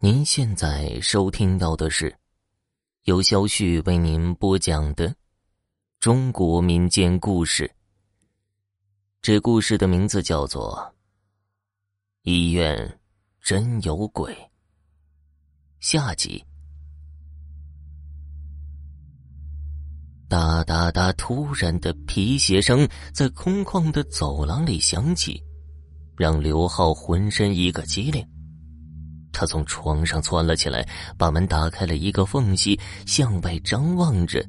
您现在收听到的是由肖旭为您播讲的中国民间故事。这故事的名字叫做《医院真有鬼》。下集。哒哒哒！突然的皮鞋声在空旷的走廊里响起，让刘浩浑身一个激灵。他从床上窜了起来，把门打开了一个缝隙，向外张望着。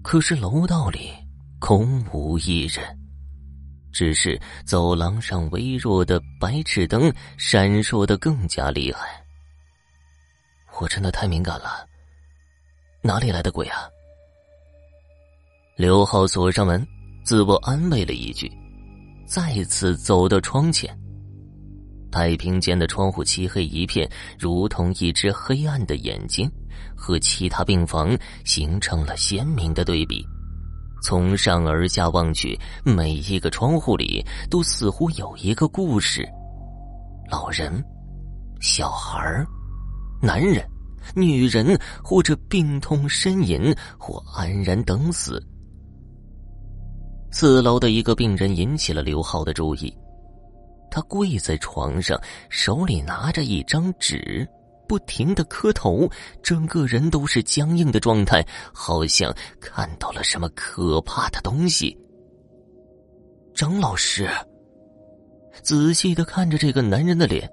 可是楼道里空无一人，只是走廊上微弱的白炽灯闪烁的更加厉害。我真的太敏感了，哪里来的鬼啊？刘浩锁上门，自我安慰了一句，再次走到窗前。太平间的窗户漆黑一片，如同一只黑暗的眼睛，和其他病房形成了鲜明的对比。从上而下望去，每一个窗户里都似乎有一个故事：老人、小孩男人、女人，或者病痛呻吟，或安然等死。四楼的一个病人引起了刘浩的注意。他跪在床上，手里拿着一张纸，不停的磕头，整个人都是僵硬的状态，好像看到了什么可怕的东西。张老师仔细的看着这个男人的脸，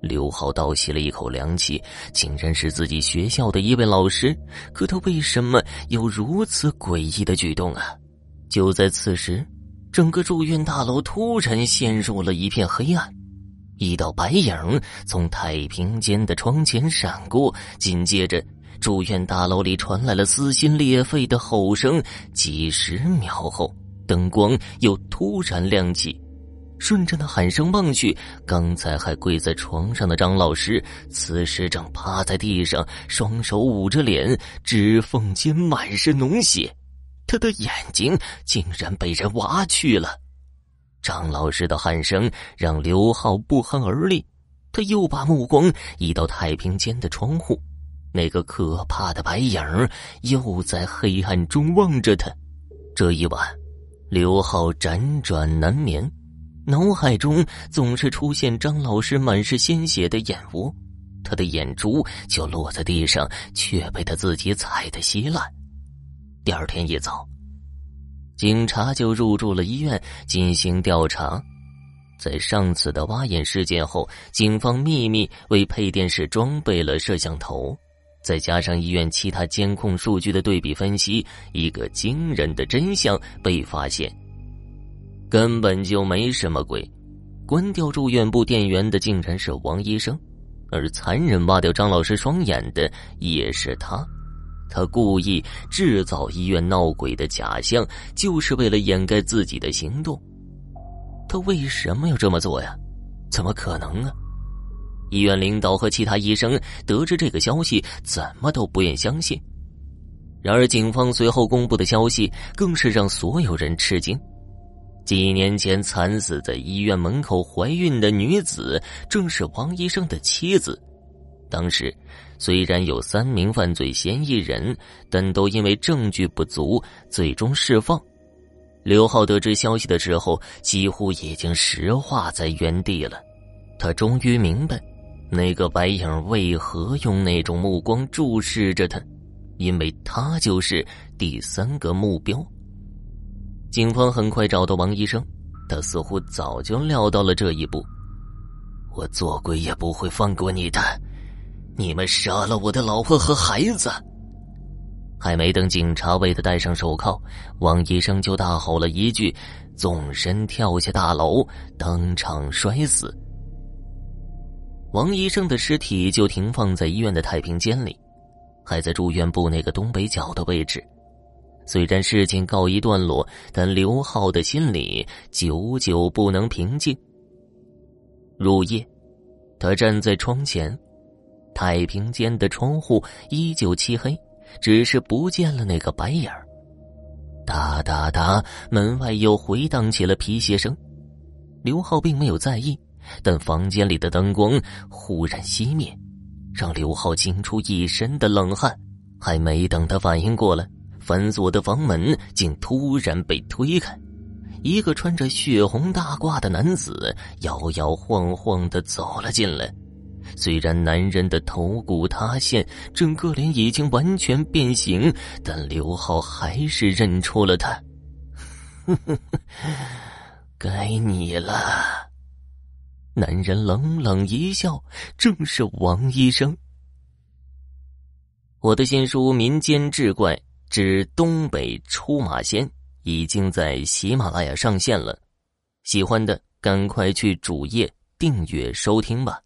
刘浩倒吸了一口凉气，竟然是自己学校的一位老师。可他为什么有如此诡异的举动啊？就在此时。整个住院大楼突然陷入了一片黑暗，一道白影从太平间的窗前闪过，紧接着，住院大楼里传来了撕心裂肺的吼声。几十秒后，灯光又突然亮起，顺着那喊声望去，刚才还跪在床上的张老师，此时正趴在地上，双手捂着脸，指缝间满是脓血。他的眼睛竟然被人挖去了，张老师的喊声让刘浩不寒而栗。他又把目光移到太平间的窗户，那个可怕的白影又在黑暗中望着他。这一晚，刘浩辗转难眠，脑海中总是出现张老师满是鲜血的眼窝，他的眼珠就落在地上，却被他自己踩得稀烂。第二天一早，警察就入住了医院进行调查。在上次的挖眼事件后，警方秘密为配电室装备了摄像头，再加上医院其他监控数据的对比分析，一个惊人的真相被发现：根本就没什么鬼。关掉住院部电源的竟然是王医生，而残忍挖掉张老师双眼的也是他。他故意制造医院闹鬼的假象，就是为了掩盖自己的行动。他为什么要这么做呀？怎么可能啊？医院领导和其他医生得知这个消息，怎么都不愿相信。然而，警方随后公布的消息更是让所有人吃惊：几年前惨死在医院门口怀孕的女子，正是王医生的妻子。当时，虽然有三名犯罪嫌疑人，但都因为证据不足，最终释放。刘浩得知消息的时候，几乎已经石化在原地了。他终于明白，那个白影为何用那种目光注视着他，因为他就是第三个目标。警方很快找到王医生，他似乎早就料到了这一步。我做鬼也不会放过你的。你们杀了我的老婆和孩子！还没等警察为他戴上手铐，王医生就大吼了一句，纵身跳下大楼，当场摔死。王医生的尸体就停放在医院的太平间里，还在住院部那个东北角的位置。虽然事情告一段落，但刘浩的心里久久不能平静。入夜，他站在窗前。太平间的窗户依旧漆黑，只是不见了那个白影儿。哒哒哒，门外又回荡起了皮鞋声。刘浩并没有在意，但房间里的灯光忽然熄灭，让刘浩惊出一身的冷汗。还没等他反应过来，反锁的房门竟突然被推开，一个穿着血红大褂的男子摇摇晃晃的走了进来。虽然男人的头骨塌陷，整个脸已经完全变形，但刘浩还是认出了他。该你了。男人冷冷一笑，正是王医生。我的新书《民间志怪之东北出马仙》已经在喜马拉雅上线了，喜欢的赶快去主页订阅收听吧。